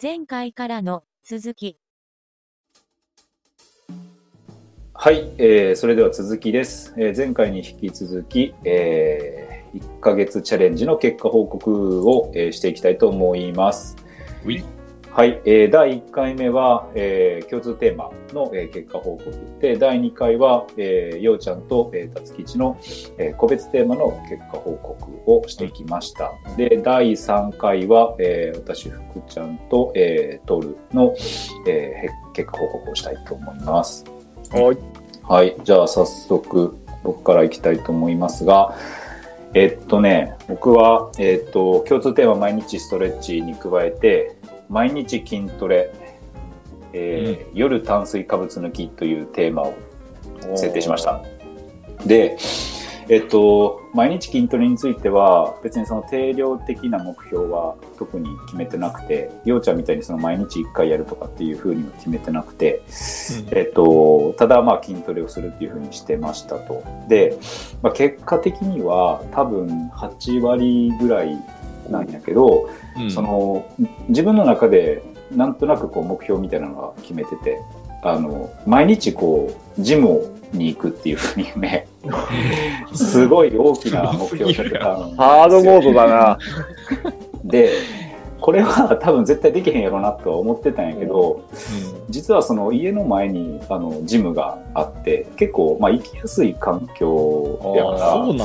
前回からの続き。はい、えーそれでは続きです。えー前回に引き続き、え1ヶ月チャレンジの結果報告を、えーしていきたいと思います。はい、えー第1回目は、えー共通テーマの、えー結果報告で、第2回は、えーようちゃんと、えー、たつきちの、えー個別テーマの結果報告をしていきました。で、第3回は、えー私、福ちゃんと、えー、トールの、えーへ結果報告をしたいと思います。はい。はい。じゃあ早速僕からいきたいと思いますが、えっとね、僕は、えっと、共通テーマ毎日ストレッチに加えて、毎日筋トレ、えー夜炭水化物抜きというテーマを設定しました。で、えっと、毎日筋トレについては、別にその定量的な目標は特に決めてなくて、ようちゃんみたいにその毎日1回やるとかっていうふうには決めてなくて、えっと、ただまあ筋トレをするっていうふうにしてましたと。で、まあ、結果的には多分8割ぐらいなんやけど、うんその自分の中でなんとなくこう目標みたいなのが決めてて、あの、毎日こう、ジムに行くっていうふうにね、すごい大きな目標を立てたんですよハードモードだな。で、これは 多分絶対できへんやろなとは思ってたんやけど、実はその家の前にあのジムがあって、結構まあ行きやすい環境やあから、あそうなんか。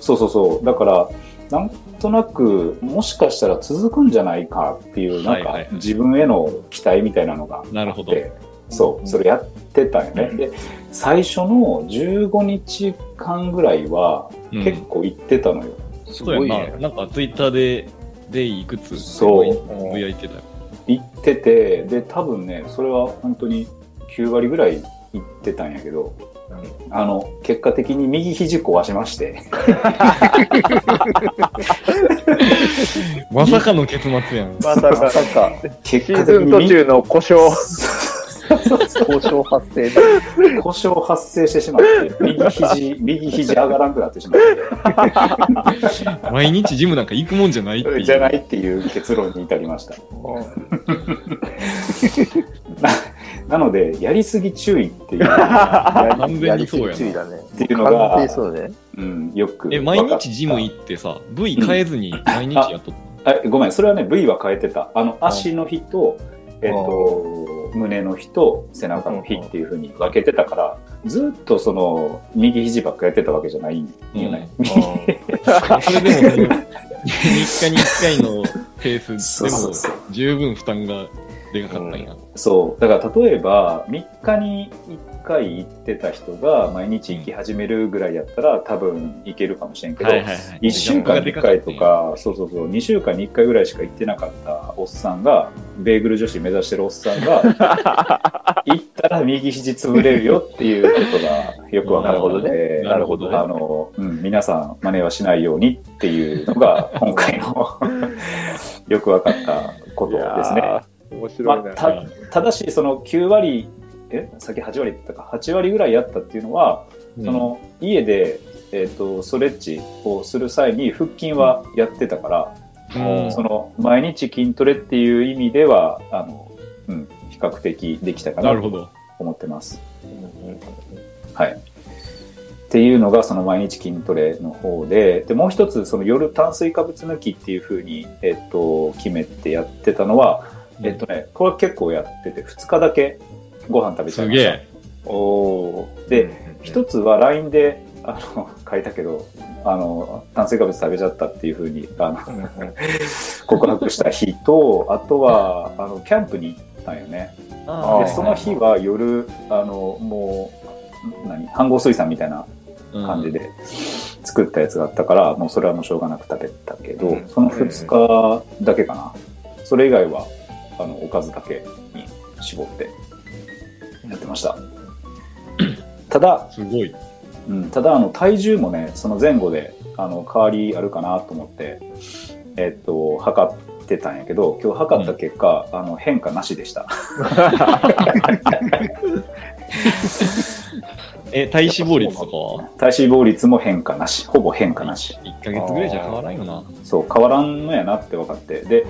そうそうそう。だから、なんとなく、もしかしたら続くんじゃないかっていう、なんかはいはいはい自分への期待みたいなのがなるほど。で、そう、それやってたんよね。で、最初の15日間ぐらいはうん結構行ってたのよ。うやな。ごいね。なんかツイッターで、でいくつ？そうやいてたよ。行ってて、で、多分ね、それは本当に9割ぐらい行ってたんやけど、あの、結果的に右肘壊しまして、まさかの結末やん。まさか、結シーズン途中の故障、交渉発生で。故障発生してしまって、右肘、右肘上がらなくなってしまって。毎日ジムなんか行くもんじゃないっていう。じゃないっていう結論に至りました。ななので、やりすぎ注意っていう 完全にそうやな。っていうの完が全にそうね。うん、よくえ、毎日ジム行ってさ、部位変えずに毎日やっとっあごめん、それはね、部位は変えてた。あの、足の日と、えっと、胸の日と背中の日っていうふうに分けてたから、ずっとその、右肘ばっかやってたわけじゃないんよね。た。それでもその、3日に1回のペースでも十分負担がでかかったんや。そう。だから例えば、3日に1回行ってた人が毎日行き始めるぐらいやったら、多分行けるかもしれんけど、はいはいはい。1週間に1回とか、そうそうそう、2週間に1回ぐらいしか行ってなかったおっさんが、ベーグル女子目指してるおっさんが、行ったら右肘潰れるよっていうことがよくわかるので、なるほどねあの、うん、皆さん真似はしないようにっていうのが、今回の よくわかったことですね。面白いね。まあ、たただし、その9割、えさっき8割って言ったか、8割ぐらいやったっていうのは、うんその家で、えっとストレッチをする際に腹筋はやってたから、うんその毎日筋トレっていう意味ではあの、うん、比較的できたかなと。思ってます。はい。っていうのがその毎日筋トレの方で、で、もう一つその夜炭水化物抜きっていうふうに、えっと、決めてやってたのは、えっとね、これ結構やってて、2日だけご飯食べちゃいました。すげえ。おーで、一つは LINE で、あの、書いたけど、あの、炭水化物食べちゃったっていうふうに、あの、告白した日と、あとは、あの、キャンプに行ったんよね。あで、その日は夜、あの、もう、何飯合水産みたいな感じで作ったやつがあったから、もうそれはもうしょうがなく食べたけど、うんその2日だけかな。それ以外は、あの、おかずだけに絞ってやってました。ただ、すごい。うん、ただあの体重もねその前後であの変わりあるかなと思ってえっと測ってたんやけど今日測った結果、あの変化なしでした え、体脂肪率とかは？体脂肪率も変化なし。ほぼ変化なし。1ヶ月ぐらいじゃ変わらんよな。そう、変わらんのやなって分かって。で、うん。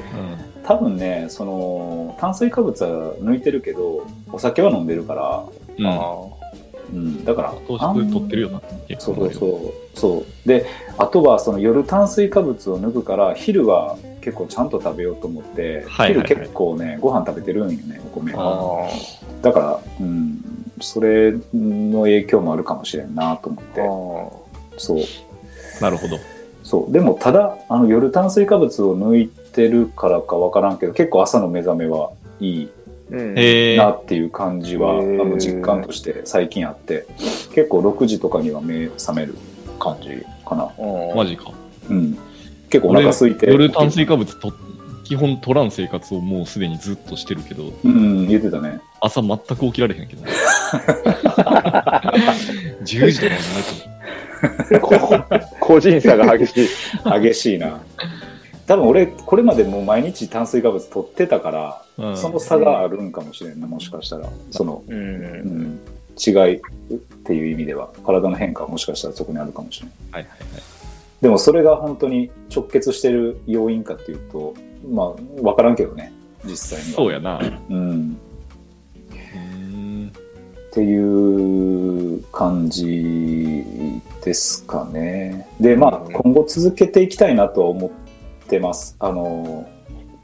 多分ね、その、炭水化物は抜いてるけど、お酒は飲んでるから、うん。あうん、だから、糖質取ってるよな。そうそうそう。そう。で、あとはその夜炭水化物を抜くから、昼は結構ちゃんと食べようと思って、はいはいはい昼結構ね、ご飯食べてるんよね、お米。だから、うん、それの影響もあるかもしれんなと思って、あ。そう。なるほど。そう。でも、ただ、あの、夜炭水化物を抜いてるからかわからんけど、結構朝の目覚めはいいなっていう感じは、へーあの実感として最近あって、結構6時とかには目覚める感じかな。マジか。うん。結構お腹空いて。夜炭水化物と基本取らん生活をもうすでにずっとしてるけど、うん、言ってたね。朝全く起きられへんけど。10時とかになって個人差が激しい。激しいな。多分俺、これまでもう毎日炭水化物取ってたから、うんその差があるんかもしれんな、もしかしたら。その、う。うんん、違いっていう意味では、体の変化はもしかしたらそこにあるかもしれない。はいはいはい。でもそれが本当に直結してる要因かっていうと、まあ、わからんけどね、実際には。そうやな。うん。っていう感じですかね。で、まあ、うん今後続けていきたいなとは思ってます。あの、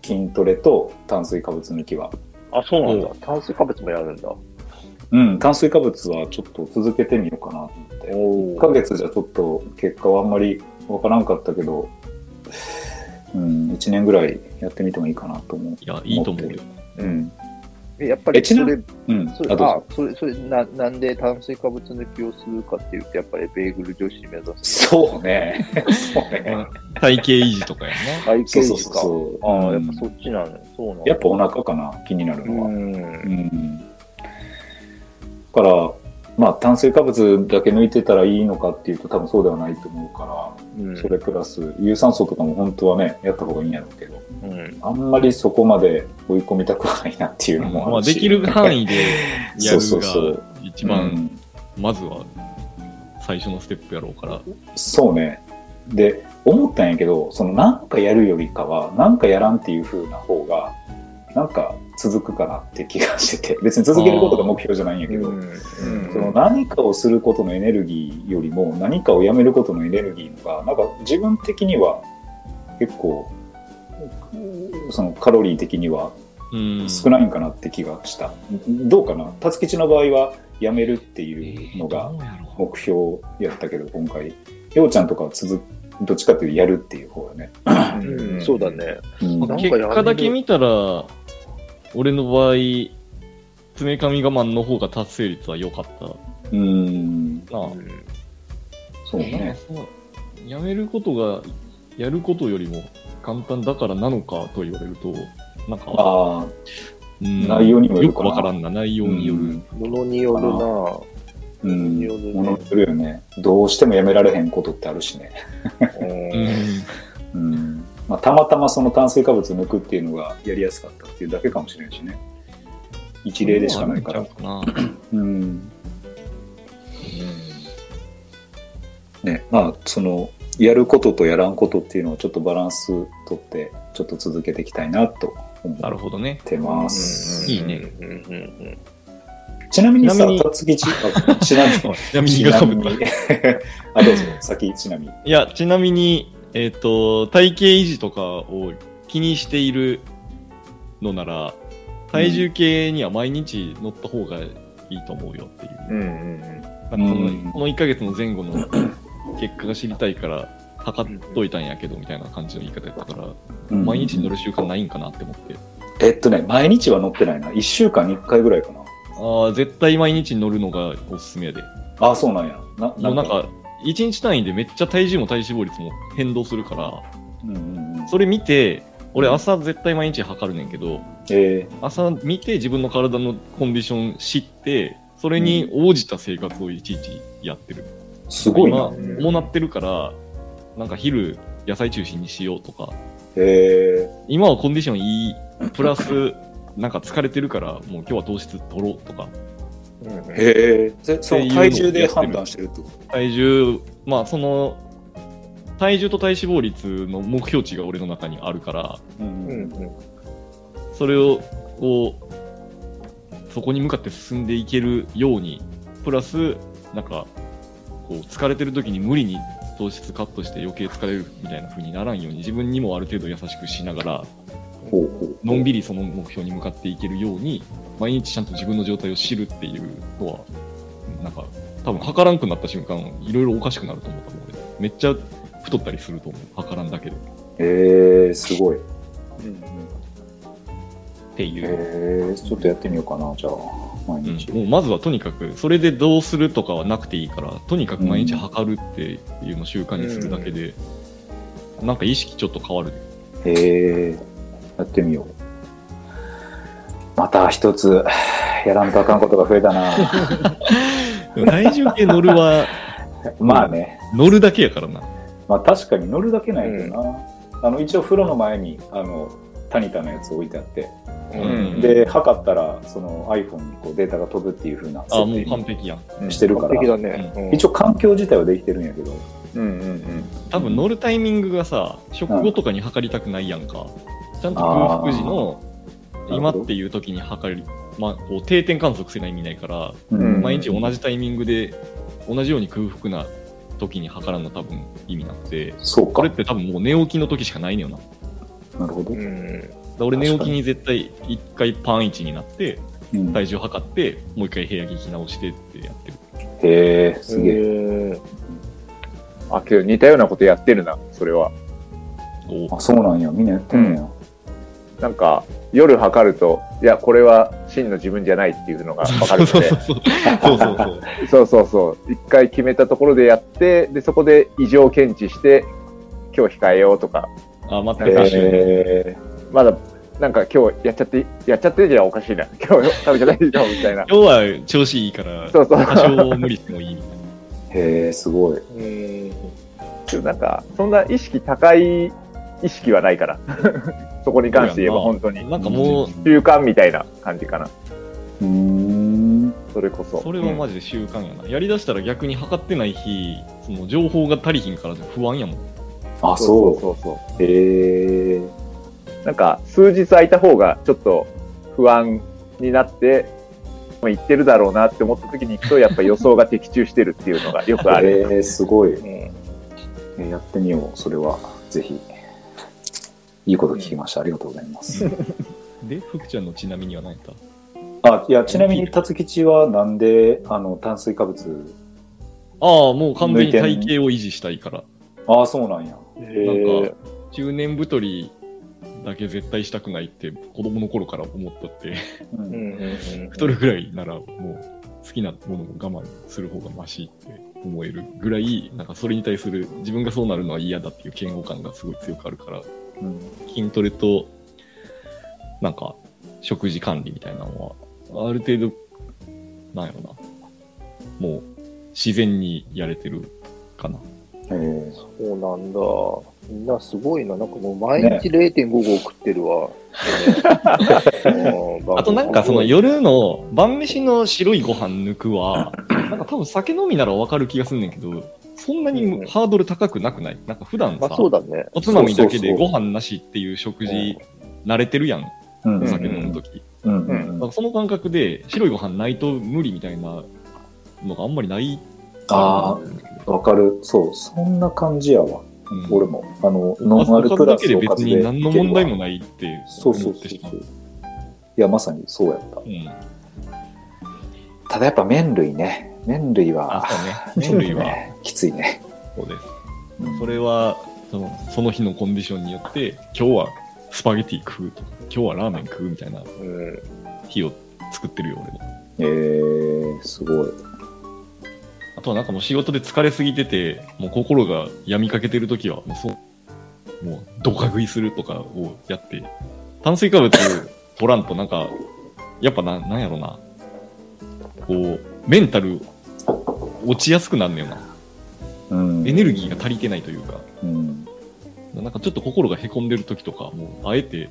筋トレと炭水化物抜きは。あ、そうなんだ。炭水化物もやるんだ。うん、炭水化物はちょっと続けてみようかなと思って。お1ヶ月じゃちょっと結果はあんまりわからんかったけど、うん、1年ぐらいやってみてもいいかなと思う。いや、いいと思うよ。うん。えやっぱりそれ、うん。それあ。それ、それな、なんで炭水化物抜きをするかっていうと、やっぱりベーグル女子目指す。そうね。そうね。体型維持とかや体そうそう型維持か。そうそう。ああ、うんやっぱそっちなの。そうなの。やっぱお腹かな、気になるのは。うん。うん。だから、まあ炭水化物だけ抜いてたらいいのかっていうと多分そうではないと思うかうんら、それプラス有酸素とかも本当はね、やった方がいいんやろうけど、うん。あんまりそこまで追い込みたくはないなっていうのもまあ、あるし。できる範囲でやる そうそうそうが一う番、んまずは最初のステップやろうから。そうね。で、思ったんやけど、そのなんかやるよりかは、なんかやらんっていう風な方が、なんか続くかなって気がしてて、別に続けることが目標じゃないんやけど、うん。その何かをすることのエネルギーよりも何かをやめることのエネルギーのが、なんか自分的には結構、そのカロリー的にはうん。少ないんかなって気がした。どうかな？達吉の場合はやめるっていうのが目標やったけど、今回。ようちゃんとかは続どっちかというとやるっていう方よね。うん。そうだね。うん。なんか結果だけ見たら、俺の場合、爪髪我慢の方が達成率は良かったうん。な。そうね。そうやめることが、やることよりも簡単だからなのかと言われると、なんか、ああ、うん内容にもよるよかなくわからんな、内容による。うんものによるなうん。によるねものによるよね。どうしてもやめられへんことってあるしね。うんうんうん。まあ、たまたまその炭水化物抜くっていうのがやりやすかったっていうだけかもしれんしね。一例でしかないから。そうなんうかな うん。ね、まあ、その、やることとやらんことっていうのをちょっとバランスとって、ちょっと続けていきたいなと思なるっほどね。てます。いいねうんうんうんちなみにさちなみに、たつきち、なみに。ちなみに あ、どうぞ、先、ちなみに。いや、ちなみに、えっ、と、体型維持とかを気にしているのなら、体重計には毎日乗った方がいいと思うよっていう。うんうんなんかこの,、うんこの1ヶ月の前後の 結果が知りたいから、測っといたんやけど、みたいな感じの言い方やったから、うん毎日乗る習慣ないんかなって思って。えっとね、毎日は乗ってないな。1週間に1回ぐらいかな。ああ、絶対毎日乗るのがおすすめやで。あ、そうなんや。なもうなんか、1日単位でめっちゃ体重も体脂肪率も変動するから、うんうんうん、それ見て、俺朝絶対毎日測るねんけど、え朝見て自分の体のコンディション知って、それに応じた生活をいちいちやってる。ー、すごい今、な。こうなってるから、なんか昼野菜中心にしようとか、え。今はコンディションいい、プラス、なんか疲れてるから、もう今日は糖質取ろうとか、へえ。でそ体重で判断してるってこ体重、まあその、体重と体脂肪率の目標値が俺の中にあるから、とうんうんうんそれを、をそこに向かって進んでいけるように、プラス、なんか、こう、疲れてる時に無理に糖質カットして余計疲れるみたいな風にならんように、自分にもある程度優しくしながら。のんびりその目標に向かっていけるように、毎日ちゃんと自分の状態を知るっていうのは、なんか、多分測らんくなった瞬間、いろいろおかしくなると思ったもん俺。めっちゃ太ったりすると思う。測らんだけで。え、すごい。ていう。へえ、ちょっとやってみようかな、じゃあ、毎うん日。もうまずはとにかく、それでどうするとかはなくていいから、とにかく毎日測るっていうのを習慣にするだけで、なんか意識ちょっと変わる。へえ、やってみよう。また一つ、やらんとあかんことが増えたな。体重計乗るは、まあね。乗るだけやからな。まあ確かに乗るだけないけどな。あの、一応風呂の前に、あの、タニタのやつ置いてあって、うんで、測ったら、その iPhone にこうデータが飛ぶっていう風なあ、もう完璧やん。にしてるから、完璧だね。うん一応環境自体はできてるんやけど、うんうんうん。多分乗るタイミングがさ、食後とかに測りたくないやんか。ちゃんと空腹時の今っていう時に測り、まあ、こう定点観測せない意味ないから、うん毎日同じタイミングで同じように空腹な時に測らんの多分意味なくて、そうかこれっ。て多分もう寝起きの時しかないのよな。なるほど。うんら俺寝起きに絶対一回パン1になって、うん体重測って、もう一回部屋着着直してってやってる。へえ、すげえ。え。あ、けど似たようなことやってるな、それは。おあ、そうなんや。みんなやってんねや。なんか、夜測ると、いや、これは真の自分じゃないっていうのが分かるので、そうそうそう。そうそうそう。そうそうそう。一回決めたところでやって、で、そこで異常検知して、今日控えようとか、あ、全く一緒にへまだ、なんか今日やっちゃって、やっちゃってるじゃんおかしいな。今日食べてないでしょみたいな。今日は調子いいから、そうそう。多少無理してもいいみたいな。え。へえ、すごい。うん。でもなんか、そんな意識高い意識はないから。そこに関して言えば本当に。なんかもう、習慣みたいな感じかな。うーん。それこそ。それはマジで習慣やな。やりだしたら逆に測ってない日、その情報が足りひんから不安やもん。あ、そそうう。そうそう。へえ。なんか、数日空いた方がちょっと不安になって、まあ言ってるだろうなって思った時に行くと、やっぱ予想が的中してるっていうのがよくある。えー、すごい。うんえーやってみよう。それは、ぜひ。いいこと聞きました。ありがとうございます。で、福ちゃんのちなみには何やったあ、いや、ちなみに、辰吉はなんで、あの、炭水化物、ああ、もう完全に体型を維持したいから。ああ、そうなんや。なんか、中年太りだけ絶対したくないって子供の頃から思っとって、ううんんうんうん太るぐらいならもう好きなものを我慢する方がマシって思えるぐらい、なんかそれに対する自分がそうなるのは嫌だっていう嫌悪感がすごい強くあるから、うん筋トレと、なんか、食事管理みたいなのは、ある程度、なんやろな。もう、自然にやれてるかな。えーそうなんだ。みんなすごいな。なんかもう毎日0.5合食ってるわ。あとなんかその夜の晩飯の白いご飯抜くは、なんか多分酒飲みならわかる気がすんねんけど、そんなにハードル高くなくない？なんか普段さまあ、そうだね。おつまみだけでご飯なしっていう食事慣れてるやん、うんお酒飲むとき。うんだからその感覚で白いご飯ないと無理みたいなのがあんまりない？ああ、わかる。そう、そんな感じやわ。うん俺も。あの、ノンアルプラス別に何の問題もないってそうそうそうそう。いや、まさにそうやった。うん。ただやっぱ麺類ね。麺類はあ、、そうね。麺類はねきついね。そうです。うんそれはそのその日のコンディションによって今日はスパゲティ食うとか今日はラーメン食うみたいなうん日を作ってるよ俺もえー、すごい。あとはなんかもう仕事で疲れすぎててもう心が病みかけてる時はもうそうもうドカ食いするとかをやって炭水化物取らんとなんかやっぱななんやろなこうメンタル落ちやすくなんねよなうんエネルギーが足りてないというかうん。なんかちょっと心がへこんでる時とか、もうあえて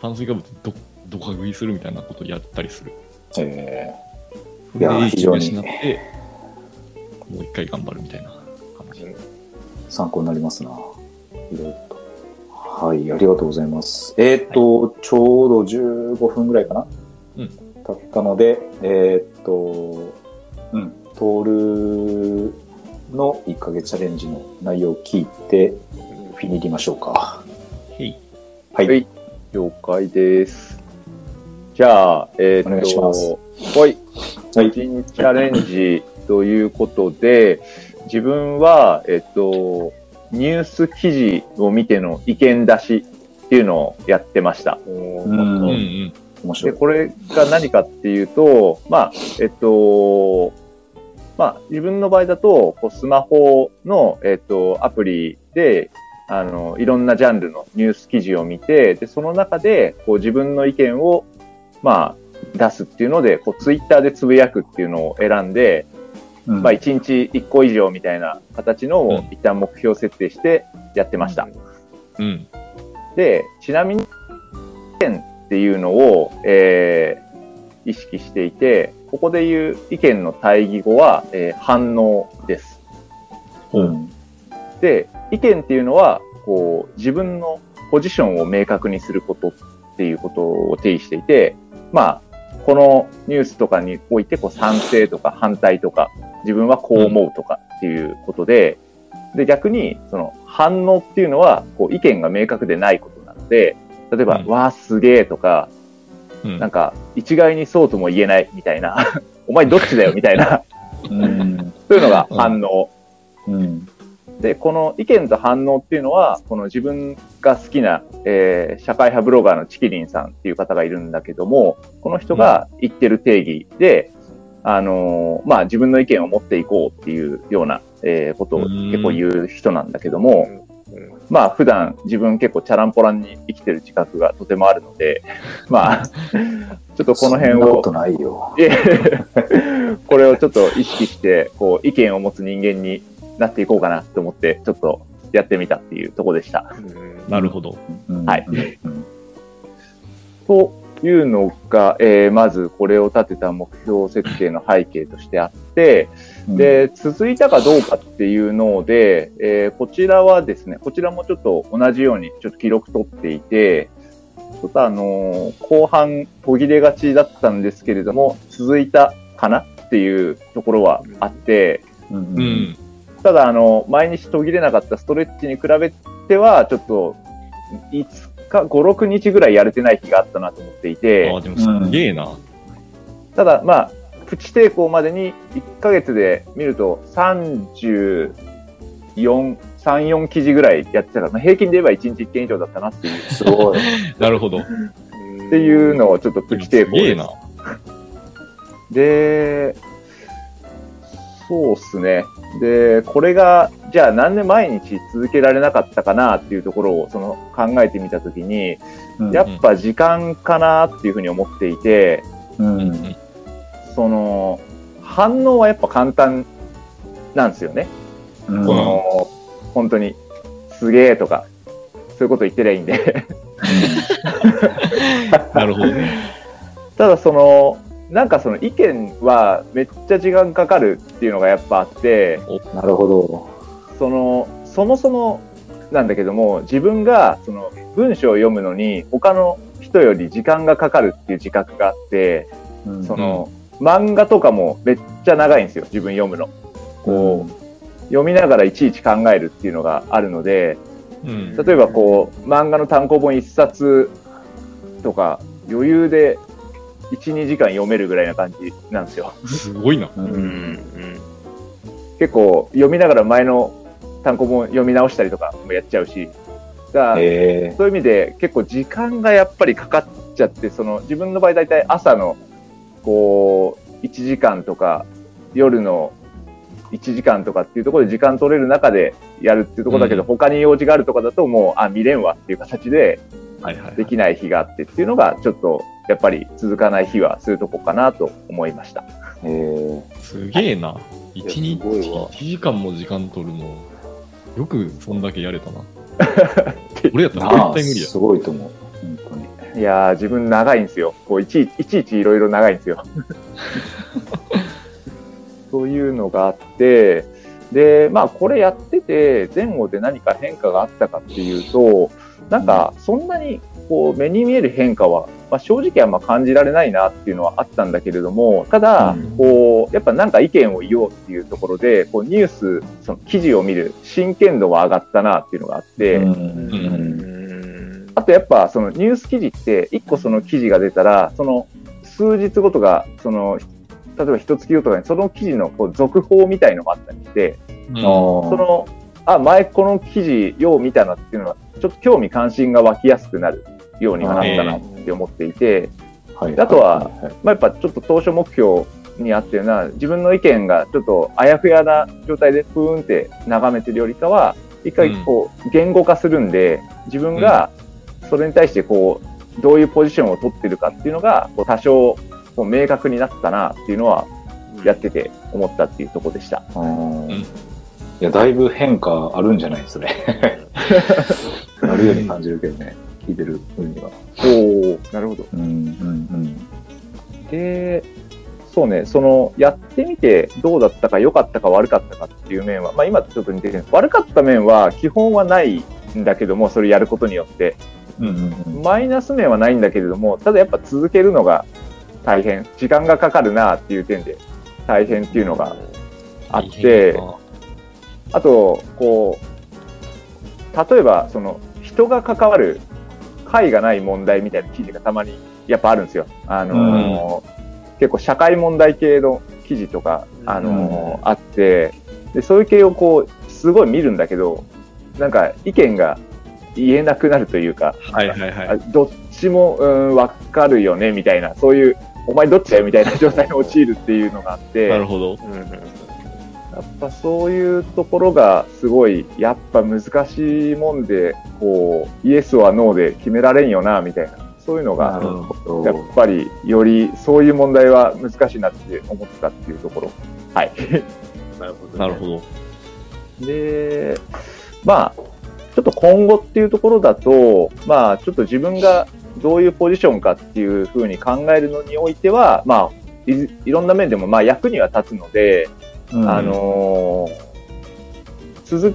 炭水化物どどか食いするみたいなことやったりする。えそれでいや非常に息を失って、もう一回頑張るみたいな話。参考になりますな。いろいろと。はい、ありがとうございます。えっ、と、ちょうど15分ぐらいかなうん経ったので、えっ、と、うん、トールの1ヶ月チャレンジの内容を聞いて、フィニりましょうか。はい。はい了解です。じゃあ、えっ、と、お願いしますはい。はい一日チャレンジということで、自分は、えっ、と、ニュース記事を見ての意見出しっていうのをやってました。うんうんうん。で、面白い。これが何かっていうと、まあ、えっと、まあ、自分の場合だと、こうスマホの、えっと、アプリで、あの、いろんなジャンルのニュース記事を見て、で、その中で、こう自分の意見を、まあ、出すっていうので、こう、ツイッターでつぶやくっていうのを選んで、うんまあ、1日1個以上みたいな形のうんを一旦目標設定してやってました。うん。で、ちなみに、意見っていうのを、えー意識していて、ここで言う意見の対義語は、えー反応です。うん。で、意見っていうのは、こう、自分のポジションを明確にすることっていうことを定義していて、まあ、このニュースとかにおいて、こう、賛成とか反対とか、自分はこう思うとかっていうことで、で、逆に、その、反応っていうのは、こう、意見が明確でないことなので、例えば、うんわあ、すげえとか、うんなんか、一概にそうとも言えないみたいな、お前どっちだよみたいな、うん。そういうのが反応。うん。で、この意見と反応っていうのは、この自分が好きな、えー社会派ブロガーのチキリンさんっていう方がいるんだけども、この人が言ってる定義で、あのーまあ自分の意見を持っていこうっていうような、えーことを結構言う人なんだけども、まあ普段自分結構チャランポランに生きてる自覚がとてもあるので、まあ、ちょっとこの辺をそんなことないよ。いえこれをちょっと意識して、こう、意見を持つ人間になっていこうかなと思って、ちょっとやってみたっていうところでした。なるほど。うんはいうんというのが、えーまずこれを立てた目標設定の背景としてあって、うん、で、続いたかどうかっていうので、えーこちらはですね、こちらもちょっと同じようにちょっと記録取っていて、ちょっとあのー後半途切れがちだったんですけれども、続いたかなっていうところはあって、うんううんん。ただ、あの、毎日途切れなかったストレッチに比べては、ちょっと、5日、5、6日ぐらいやれてない日があったなと思っていてあ、あ、でもすげえな。ただ、まあ、プチ抵抗までに1ヶ月で見ると34、3、4記事ぐらいやってたから、まあ、平均で言えば1日1件以上だったなっていう、すごい。なるほど。っていうのをちょっとプチ抵抗ですすげえな。で、そうっすね。で、これが、じゃあなんで毎日続けられなかったかなっていうところをその考えてみたときに、うんやっぱ時間かなっていうふうに思っていて、ううんん。その、反応はやっぱ簡単なんですよね。うんこの、本当に、すげえとか、そういうこと言ってりゃいいんで。なるほどね。ただその、なんかその意見はめっちゃ時間かかるっていうのがやっぱあって、なるほど。その、そもそもなんだけども、自分がその文章を読むのに他の人より時間がかかるっていう自覚があって、うんその、漫画とかもめっちゃ長いんですよ、自分読むの。こう、読みながらいちいち考えるっていうのがあるので、うん。例えばこう、漫画の単行本一冊とか余裕で1、2時間読めるぐらいな感じなんですよ。すごいな。うんうん。結構読みながら前の単行本読み直したりとかもやっちゃうし、だそういう意味で結構時間がやっぱりかかっちゃって、その自分の場合大体朝のこう1時間とか夜の1時間とかっていうところで時間取れる中でやるっていうところだけど、うん他に用事があるとかだともう、あ、見れんわっていう形で。できない日があってっていうのがちょっとやっぱり続かない日はそういうとこかなと思いました。ー、えすげえな。一日すごいわ1時間も時間取るの。よくそんだけやれたな。俺やっー、たら絶対無理や。すごいと思う。本当に。いやー、自分長いんですよ。こういちいちいちいちいろいろ長いんですよ。そういうのがあって、で、まあこれやってて前後で何か変化があったかっていうと、なんかそんなにこう目に見える変化は、まあ、正直あんま感じられないなっていうのはあったんだけれども、ただうん、こう、やっぱなんか意見を言おうっていうところで、こうニュース、その記事を見る真剣度は上がったなっていうのがあって。あとやっぱそのニュース記事って、一個その記事が出たら、その数日後とか、その、例えば一月後とかにその記事のこう続報みたいのがあったりして、うん。あその、あ、前この記事よう見たなっていうのは、ちょっと興味関心が湧きやすくなるようにはなったなって思っていて、はい。あとはまあ、やっぱちょっと当初目標にあったような、自分の意見がちょっとあやふやな状態でふーんって眺めてるよりかは、一回こう言語化するんで、自分がそれに対してこう、どういうポジションを取ってるかっていうのが、こう多少こう明確になったなっていうのは、やってて思ったっていうところでした。ういや、だいぶ変化あるんじゃないそれ。あるように感じるけどね、聞いてる分には。おおなるほど。うん、うん、で、そうね、その、やってみてどうだったか良かったか悪かったかっていう面は、まあ今とちょっと似てる悪かった面は基本はないんだけども、それやることによって。うん。うん、うんうん。マイナス面はないんだけれども、ただやっぱ続けるのが大変、時間がかかるなっていう点で大変っていうのがあって、あと、こう、例えば、その、人が関わる解がない問題みたいな記事がたまにやっぱあるんですよ。あのー結構社会問題系の記事とか、あのーあって、で、そういう系をこう、すごい見るんだけど、なんか意見が言えなくなるというか、はいはいはい。あどっちも、うん、わかるよね、みたいな、そういう、お前どっちだよみたいな状態に陥るっていうのがあって、なるほど。やっぱそういうところがすごい、やっぱ難しいもんで、こう、イエスはノーで決められんよな、みたいな、そういうのが、やっど。ぱりよりそういう問題は難しいなって思ったっていうところ。はい。なるほど。なるほど。で、まあ、ちょっと今後っていうところだと、まあ、ちょっと自分がどういうポジションかっていうふうに考えるのにおいては、まあ、いいろんな面でもまあ役には立つので、うんあ、のー続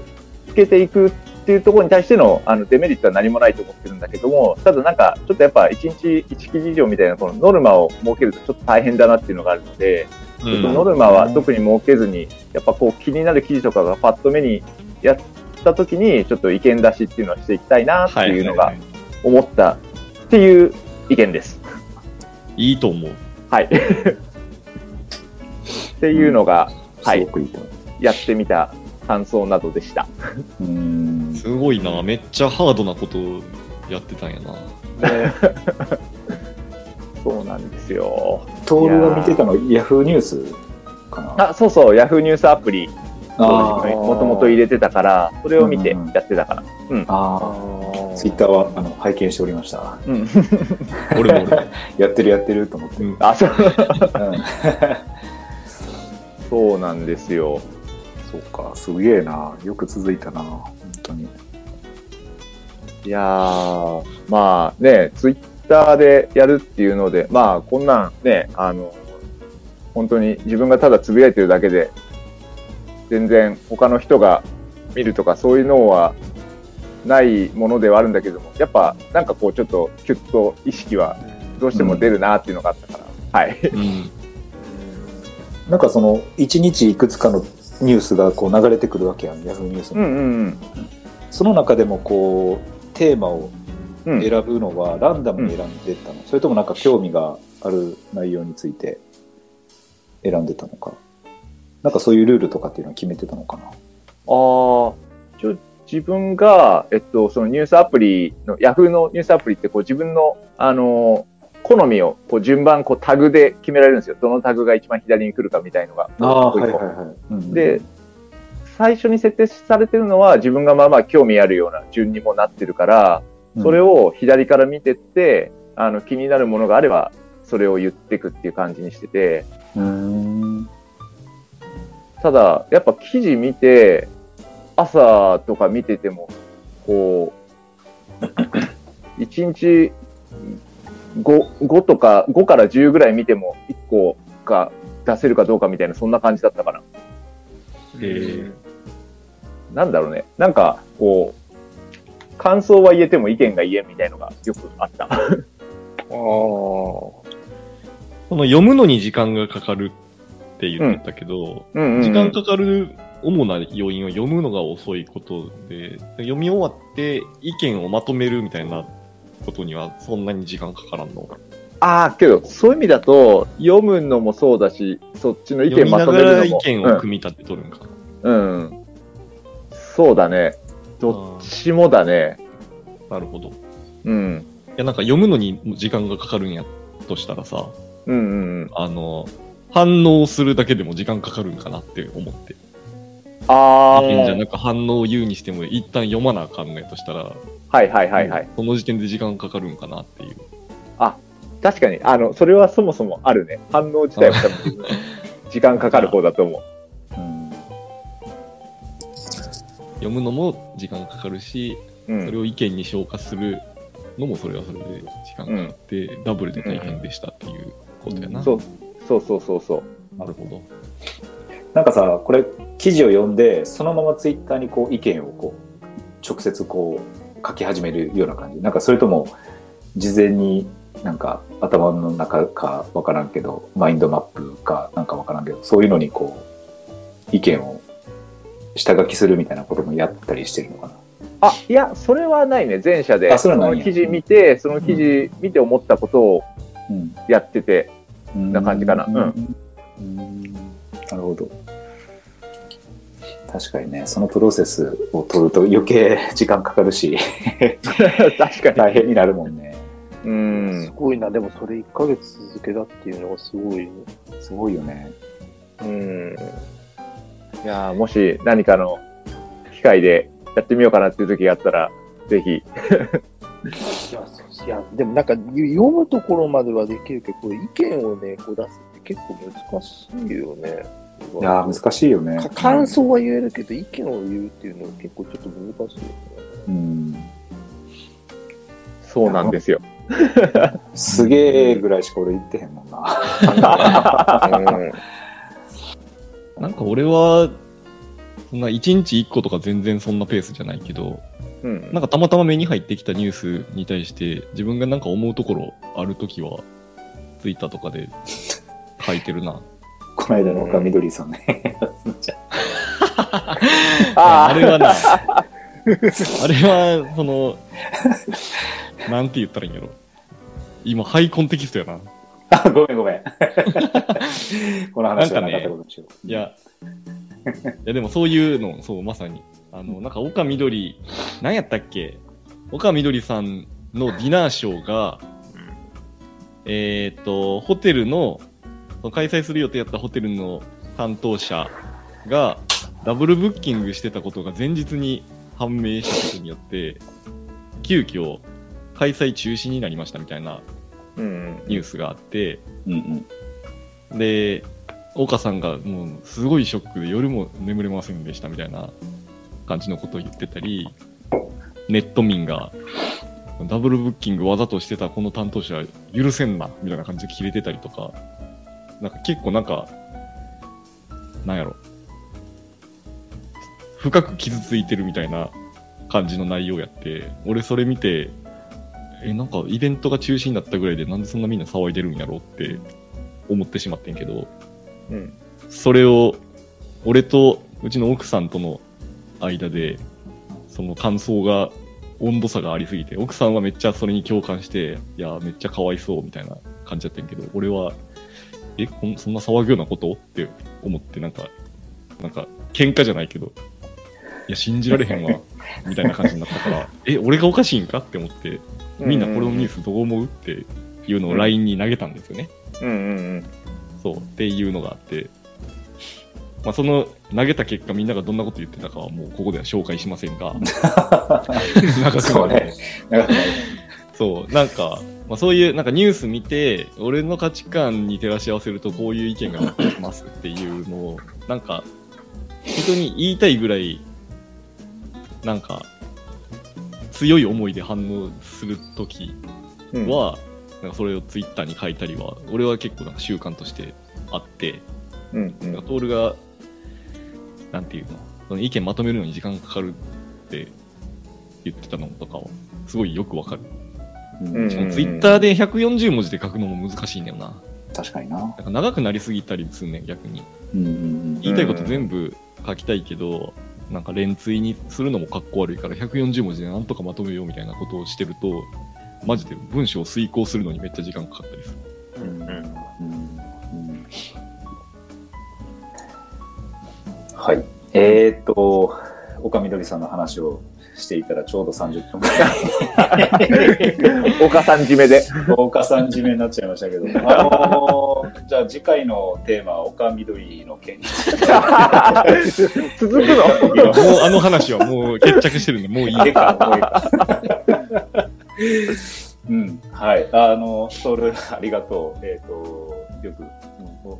けていくっていうところに対してのあのデメリットは何もないと思ってるんだけども、ただなんか、ちょっとやっぱ1日1記事以上みたいなこのノルマを設けるとちょっと大変だなっていうのがあるので、うちょっとんノルマは特に設けずに、やっぱこう気になる記事とかがパッと目にやった時に、ちょっと意見出しっていうのはしていきたいなっていうのがはい思ったっていう意見です。いいと思う。はい。っていうのが、はいすご、くいいと思やってみた感想などでした。う。うん。すごいな。めっちゃハードなことやってたんやな。そうなんですよ。トールが見てたの、ヤフーニュースかな？あ、そうそう、ヤフーニュースアプリ、もともと入れてたから、それを見てやってたから。あーツイッターはあの拝見しておりました。うん。俺も俺も。やってるやってると思って。うんあ、そう。そうなんですよ。そうか、すげえな。よく続いたな。本当に。いやー、まあね、ツイッターでやるっていうので、まあこんなんね、あの、本当に自分がただつぶやいてるだけで、全然他の人が見るとかそういうのはないものではあるんだけども、やっぱなんかこうちょっとキュッと意識はどうしても出るなっていうのがあったから、はい。うん。なんかその、一日いくつかのニュースがこう流れてくるわけやん、ヤフーニュースに。うんうんその中でもこう、テーマをうん。うん選ぶのはランダムに選んでたの、それともなんか興味がある内容について選んでたのか？なんかそういうルールとかっていうのは決めてたのかな？ああ、ちょ、自分が、えっと、そのニュースアプリの、ヤフーのニュースアプリって、こう自分の、あのー好みを、こう順番、こうタグで決められるんですよ。どのタグが一番左に来るかみたいのが。ああ、こうはいはいはい。うんで、最初に設定されてるのは、自分がまあまあ興味あるような順にもなってるから、それを、を左から見てって、あの、気になるものがあれば、それを言っていくっていう感じにしてて、うーん。ただ、やっぱ記事見て、朝とか見てても、こう、1日5、5とか、5から10ぐらい見ても、1個か出せるかどうかみたいな、そんな感じだったかな。えなんだろうね。なんか、こう、感想は言えても意見が言えんみたいのがよくあった。ああ。その読むのに時間がかかるって言ってたけど、うんうんうん時間かかる主な要因は読むのが遅いことで、読み終わって意見をまとめるみたいなことにはそんなに時間かからんの？ああ、けど、そういう意味だと、読むのもそうだし、そっちの意見まとめるのも。ら意見を組み立てとるんか。うん。うん。そうだね。どっちもだね。なるほど。いうん。や、なんか読むのに時間がかかるんやとしたらさ、うんうんうん。あの、反応するだけでも時間かかるんかなって思って。あ意見じゃあ。なく反応を言うにしても一旦読まなあかんねとしたら、はいはいはいはい。その時点で時間かかるんかなっていう。確かに、あの、それはそもそもあるね。反応自体は多分、時間かかる方だと思う。うん読むのも時間かかるし、うんそれを意見に消化するのもそれはそれで時間かかって、ダブルで大変でしたっていうことやな。そうそうそうそうそう。なるほど。なんかさ、これ、記事を読んで、そのままツイッターにこう意見をこう、直接こう、書き始めるような感じ。なんかそれとも、事前になんか頭の中かわからんけど、マインドマップかなんかわからんけど、そういうのにこう、意見を下書きするみたいなこともやったりしてるのかな。あ、いや、それはないね。前者で。あそれはないんやの記事見て、その記事見て思ったことをうん。やってて。うんな感じかなうんうんなるほど。確かにね、そのプロセスを取ると余計 時間かかるし、確かに。大変になるもんね。うすん。ごいな。でもそれ1ヶ月続けたっていうのがすごいね。すごいよね。うん。いやーもし何かの機会でやってみようかなっていう時があったら、ぜひ。いや、でもなんか読むところまではできるけど、これ意見をね、こう出すって結構難しいよね。いやー難しいよねか。感想は言えるけど、意見を言うっていうのは結構ちょっと難しいよね。うん。そうなんですよ。すげえぐらいしか俺言ってへんもんな。うん なんか俺は、そんな1日1個とか全然そんなペースじゃないけど、うん。なんかたまたま目に入ってきたニュースに対して自分がなんか思うところあるときは、ツイッターとかで書いてるな。この間の岡みどりさんね。ああれはな、あれは、その、なんて言ったらいいんやろ。今、ハイコンテキストやな。あ、ごめんごめん。この話はなかったことにしよう。いや、いやでもそういうの、そう、まさに。あの、なんか岡みどり、何やったっけ？岡みどりさんのディナーショーが、えーっと、ホテルの、その開催する予定やったホテルの担当者が、ダブルブッキングしてたことが前日に判明したことによって、急遽開催中止になりましたみたいなうん。ニュースがあって、うんうん。で、岡さんがもうすごいショックで夜も眠れませんでしたみたいな感じのことを言ってたり、ネット民がダブルブッキングわざとしてたこの担当者許せんなみたいな感じで切れてたりとか、なんか結構なんか、なんやろ、深く傷ついてるみたいな感じの内容やって、俺それ見て、え、なんかイベントが中止になったぐらいでなんでそんなみんな騒いでるんやろって思ってしまってんけど、うん。それを俺とうちの奥さんとの間でその感想が温度差がありすぎて奥さんはめっちゃそれに共感していやめっちゃかわいそうみたいな感じだったんやけど俺はえこんそんな騒ぐようなこと？って思ってなんかなんか喧嘩じゃないけどいや信じられへんわ みたいな感じになったからえ俺がおかしいんか？って思ってみんなこれのニュースどう思う？っていうのを LINE に投げたんですよね、うんうんそうっていうのがあって、まあ、その投げた結果みんながどんなこと言ってたかはもうここでは紹介しませんが。なんかそうね。なんかそうなんか、まあ、そういうなんかニュース見て俺の価値観に照らし合わせるとこういう意見が出ますっていうのをなんか人に言いたいぐらいなんか強い思いで反応するときうん。は、なんかそれをツイッターに書いたりは、俺は結構なんか習慣としてあって、うんうんなんかトールが、なんていうの、その意見まとめるのに時間かかるって言ってたのとかは、すごいよくわかる。うんうんしかもツイッターで140文字で書くのも難しいんだよな。確かにな。なんか長くなりすぎたりすんねん、逆に。うんうん言いたいこと全部書きたいけど、なんか連追にするのもかっこ悪いから140文字でなんとかまとめようみたいなことをしてると、マジで文章を遂行するのにめっちゃ時間かかったりする。うんうんうんはい。えーっと、岡みどりさんの話をしていたらちょうど30分ぐらい。岡さん締めで。岡さん締めになっちゃいましたけど、あのーじゃあ次回のテーマは岡みどりの件について。続くの？もうあの話はもう決着してるんで、もういいいいか、もういいか。うん、はい。あの、トール、ありがとう。えっ、と、よく、うん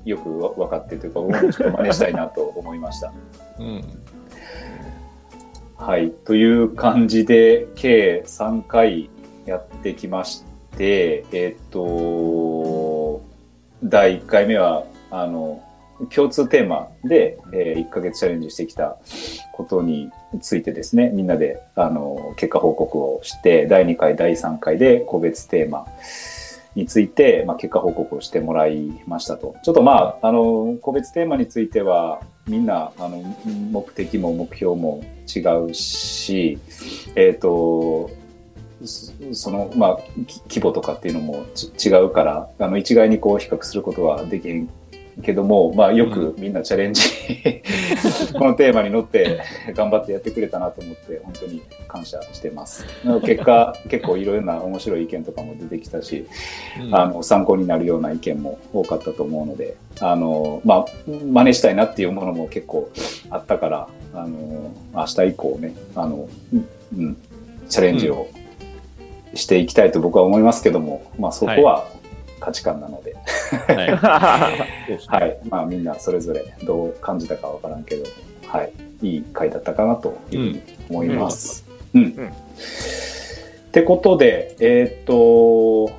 よくわ分かってというか、僕もちょっと真似したいなと思いました。うん。はい。という感じで、計3回やってきまして、えっ、と、第1回目は、あの、共通テーマで、え1ヶ月チャレンジしてきたことについてですね、みんなで、あの、結果報告をして、第2回、第3回で個別テーマについて、まあ、結果報告をしてもらいましたと。ちょっとまあ、あの、個別テーマについては、みんな、あの、目的も目標も違うし、えっ、と、その、まあ、規模とかっていうのも違うから、あの、一概にこう比較することはできへんけども、まあ、よくみんなチャレンジ、このテーマに乗って頑張ってやってくれたなと思って、本当に感謝してます。結果、結構いろいろな面白い意見とかも出てきたし、あの参考になるような意見も多かったと思うので、あのまあ、真似したいなっていうものも結構あったから、あの明日以降ね、あのうんうん、チャレンジをしていきたいと僕は思いますけども、まあ、そこは価値観なので、はい。はいまあ、みんなそれぞれどう感じたかわからんけど、はい、いい回だったかなというふうに思います。うんうんってことで、えーっと、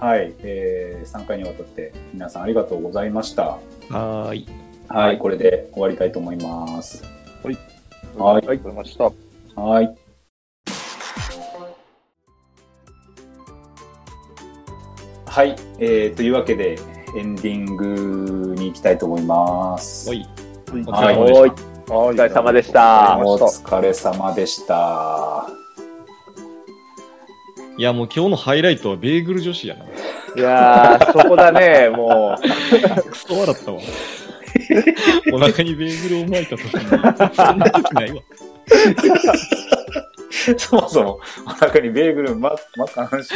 はい、えー、3回にわたって皆さんありがとうございました。はーい。はい、これで終わりたいと思います。はいはい、わかりました。はい。はい、えー、というわけで、エンディングに行きたいと思います。はい。はいお疲れ様でしたおいおお疲れ様でしたお疲れ様でした。いや、もう今日のハイライトはベーグル女子やな。いやー、そこだね、もクソ笑ったわ。お腹にベーグルを巻いた時に、そんな時ないわ。そもそもお腹にベーグルま巻かんし。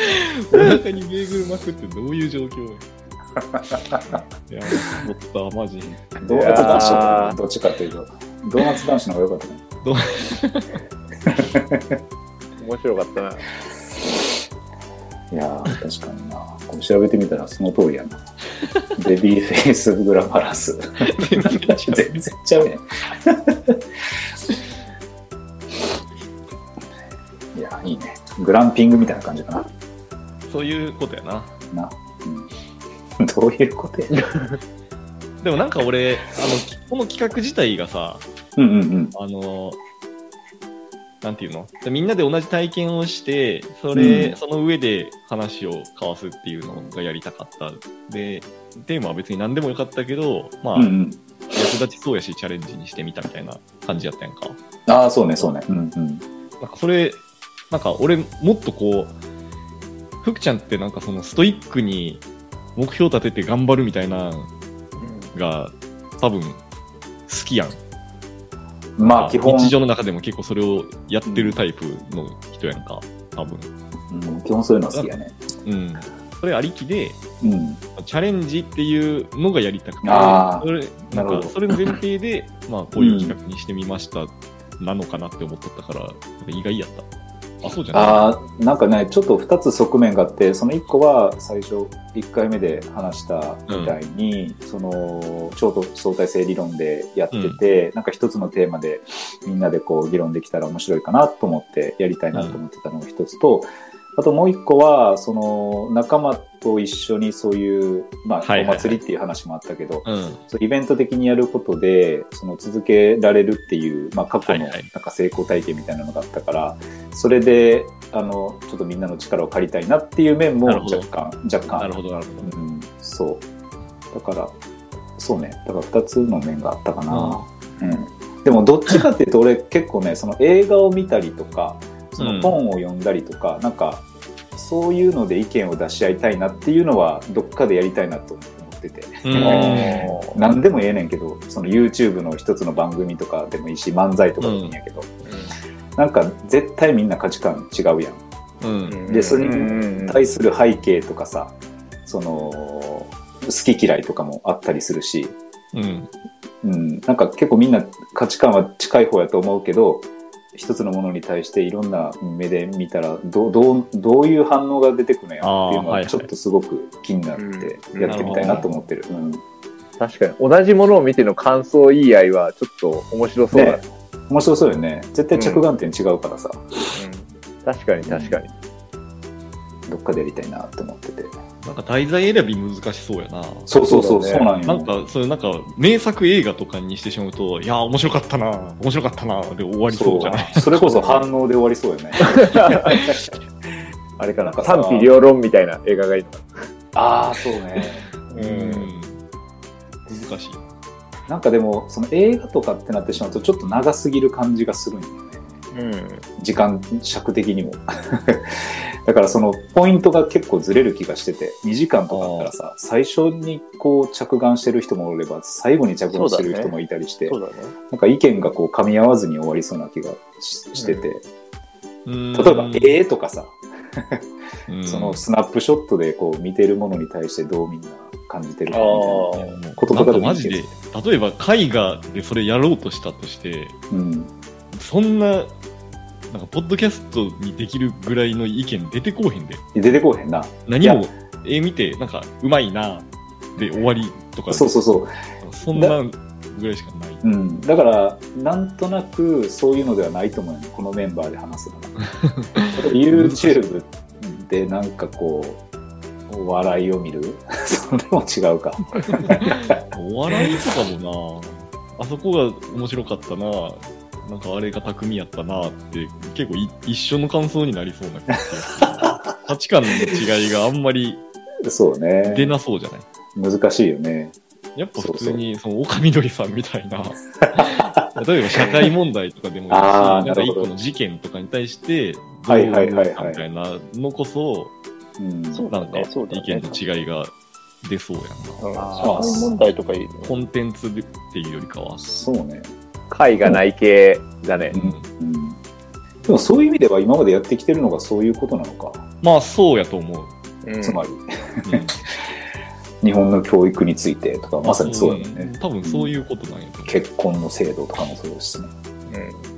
お腹にベーグル巻くってどういう状況 いや、もった、マジ。ドーナツ男子の方どっちかというと、ドーナツ男子の方が良かったね。う、面白かったな。いやー、確かにな。これ調べてみたらその通りやな。ベビーフェイスグラマラス。全然ちゃうねん。いいね。グランピングみたいな感じかな。そういうことやな。な。うん、どういうことや。でもなんか俺、あの、この企画自体がさ、うんうんうん。あの、なんていうの？みんなで同じ体験をして、それ、うんその上で話を交わすっていうのがやりたかった。で、テーマは別に何でもよかったけど、まあ、うんうん、役立ちそうやし、チャレンジにしてみたみたいな感じやったやんか。ああ、そうね、そうね。うんうん。なんかそれ、なんか俺、もっとこう、福ちゃんってなんかそのストイックに目標立てて頑張るみたいなのが、多分、好きやん。まあ、基本、日常の中でも結構それをやってるタイプの人やんか、多分。うん、基本そういうの好きやね。うん。それありきで、うん。チャレンジっていうのがやりたくて、それなんかそれの前提で、まあ、こういう企画にしてみました、なのかなって思っとったから、意外やった。あ、そうじゃない？ああ、なんかね、ちょっと2つ側面があって、その1個は最初、1回目で話したみたいに、その、超相対性理論でやってて、なんか一つのテーマでみんなでこう議論できたら面白いかなと思ってやりたいなと思ってたのが一つと、あともう一個は、その仲間と一緒にそういう、まあ、はいはいはい。お祭りっていう話もあったけど、うん。そうイベント的にやることで、その続けられるっていう、まあ、過去のはいはい。なんか成功体験みたいなのがあったから、それで、あの、ちょっとみんなの力を借りたいなっていう面も若干、若干なるほど、なるほど。うん、そう。だから、そうね。だから二つの面があったかな。うん。でもどっちかっていうと俺結構ね、その映画を見たりとか、その本を読んだりとか、なんか、そういうので意見を出し合いたいなっていうのはどっかでやりたいなと思ってて。うん。何でもええねんけど、その YouTube の一つの番組とかでもいいし、漫才とかでもいいんやけど、なんか絶対みんな価値観違うやん。うん。でそれにに対する背景とかさ、その、好き嫌いとかもあったりするし、うん。うん、なんか結構みんな価値観は近い方やと思うけど、一つのものに対していろんな目で見たらどうどうどういう反応が出てくるのやっていうのはちょっとすごく気になってやってみたいなと思ってる。うん確かに。同じものを見ての感想言い合いはちょっと面白そうだね。面白そうよね。絶対着眼点違うからさ、うん確かに確かに。どっかでやりたいなと思ってて。なんか題材選び難しそうやな。そうそうそう、そだねそううなんよ。なんか、そういうなんか、名作映画とかにしてしまうと、いやー、面白かったな、面白かったな、で終わりそうじゃないそれこそ反応で終わりそうよね。あれかな。なんかさ賛否両論みたいな映画がいいのかああ、そうね。うん。難しい。なんかでも、その映画とかってなってしまうと、ちょっと長すぎる感じがするんよね。な。時間尺的にも。だからそのポイントが結構ずれる気がしてて、2時間とかあったらさ、最初にこう着眼してる人もおれば、最後に着眼してる人もいたりして、そうだね。なんか意見がこう噛み合わずに終わりそうな気がししてて、例例えば絵とかさ、うんそのスナップショットでこう見てるものに対してどうみんな感じてるかみたいもうこととでで、例えば絵画でそれやろうとしたとして、な。うん。そんな、なんか、ポッドキャストにできるぐらいの意見出てこうへんで。出てこうへんな。何も、絵見て、なんか、うまいな、で終わりとか、そうそうそう。そんなぐらいしかない。うん、だから、なんとなくそういうのではないと思うよね、このメンバーで話すのが。YouTube でなんかこう、笑いを見る？それも違うか。お笑いとかもな、あそこが面白かったな、なんかあれが巧みやったなって、結構い一緒の感想になりそうな気がする。価値観の違いがあんまりそうね。出なそうじゃない？難しいよね。やっぱ普通に、その、岡みどりさんみたいな、例えば社会問題とかでもいいし、なんか一個の事件とかに対して、どうはいはいはいはい思うかみたいなのこそ、うん、そうだなんか意見の違いが出そうやんな。社会問題とかいいね。コンテンツでっていうよりかは。そうね。回がない系だねう。んうん、でもそういう意味では今までやってきてるのがそういうことなのか。まあ、そうやと思う。うんつまり、うん日本の教育についてとか、まさにそうだよね。ん多分そういうことなんや。結婚の制度とかもそうですしね。うん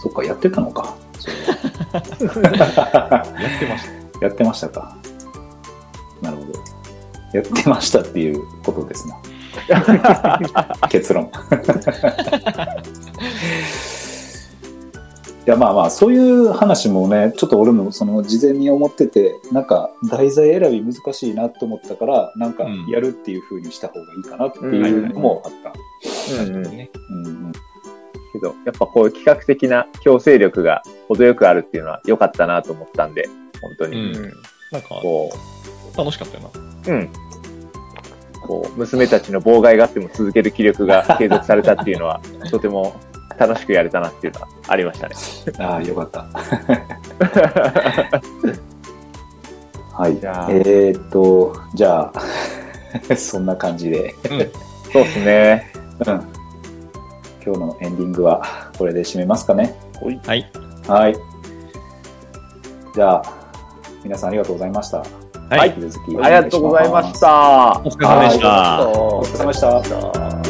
そっか、やってたのか。それは やってました。やってましたか。なるほど。やってましたっていうことですな。結論。いやまあまあそういう話もねちょっと俺もその事前に思っててなんか題材選び難しいなと思ったからなんかうんやるっていう風にした方がいいかなっていうのもあった。うんうんね。うんうんけど、やっぱこういう企画的な強制力が程よくあるっていうのは良かったなと思ったんで、本当に。うんなんか、こ楽しかったよな。う、うん。こう、娘たちの妨害があっても続ける気力が継続されたっていうのは、とても楽しくやれたなっていうのはありましたね。ああよかった。はい。じゃあえーっとじゃあ そんな感じで。そうですね。うん今日のエンディングはこれで締めますかね。はい。はい。じゃあ、皆さんありがとうございました。はい引き続きありがとうございまし。たお。疲れ様でした。お疲れ様でした。た。